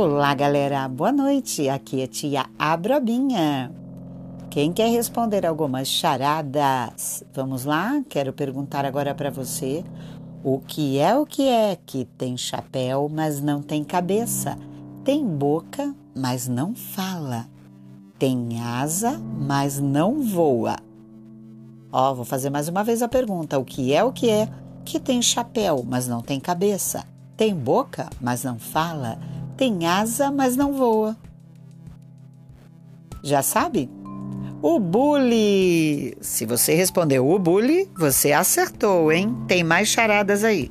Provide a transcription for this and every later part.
Olá, galera. Boa noite. Aqui é tia Abrobinha. Quem quer responder algumas charadas? Vamos lá? Quero perguntar agora para você. O que é o que é que tem chapéu, mas não tem cabeça? Tem boca, mas não fala. Tem asa, mas não voa. Ó, vou fazer mais uma vez a pergunta. O que é o que é que tem chapéu, mas não tem cabeça? Tem boca, mas não fala tem asa, mas não voa. Já sabe? O bule. Se você respondeu o bule, você acertou, hein? Tem mais charadas aí.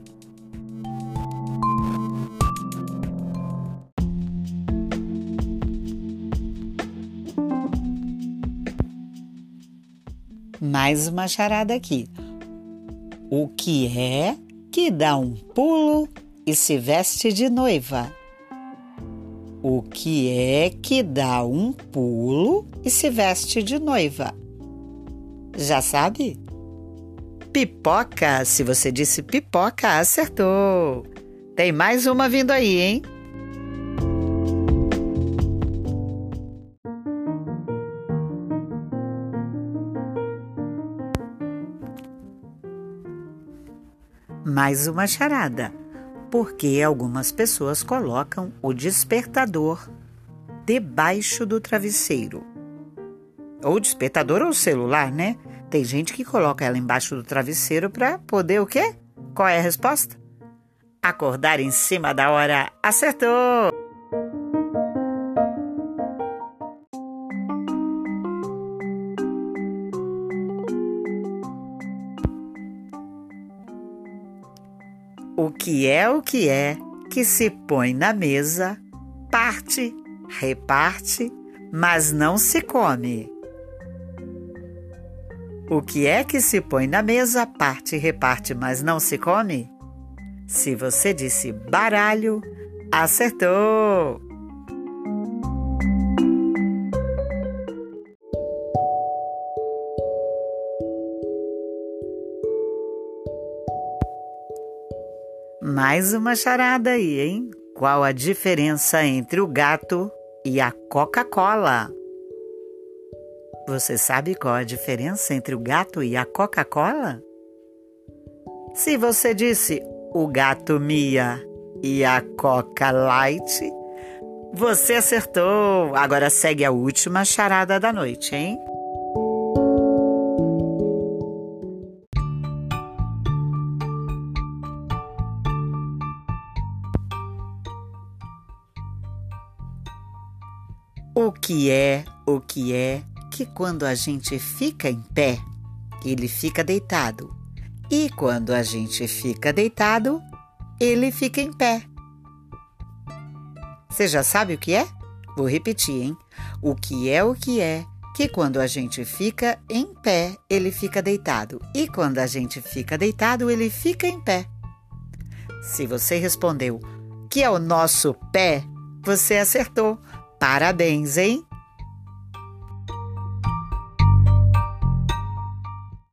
Mais uma charada aqui. O que é que dá um pulo e se veste de noiva? O que é que dá um pulo e se veste de noiva? Já sabe? Pipoca! Se você disse pipoca, acertou! Tem mais uma vindo aí, hein? Mais uma charada porque algumas pessoas colocam o despertador debaixo do travesseiro. Ou despertador ou celular, né? Tem gente que coloca ela embaixo do travesseiro para poder o quê? Qual é a resposta? Acordar em cima da hora. Acertou! O que é o que é que se põe na mesa, parte, reparte, mas não se come? O que é que se põe na mesa, parte, reparte, mas não se come? Se você disse baralho, acertou! Mais uma charada aí, hein? Qual a diferença entre o gato e a Coca-Cola? Você sabe qual a diferença entre o gato e a Coca-Cola? Se você disse o gato Mia e a Coca Light, você acertou. Agora segue a última charada da noite, hein? O que é, o que é que quando a gente fica em pé, ele fica deitado. E quando a gente fica deitado, ele fica em pé. Você já sabe o que é? Vou repetir, hein? O que é o que é que quando a gente fica em pé, ele fica deitado. E quando a gente fica deitado, ele fica em pé. Se você respondeu que é o nosso pé, você acertou. Parabéns, hein?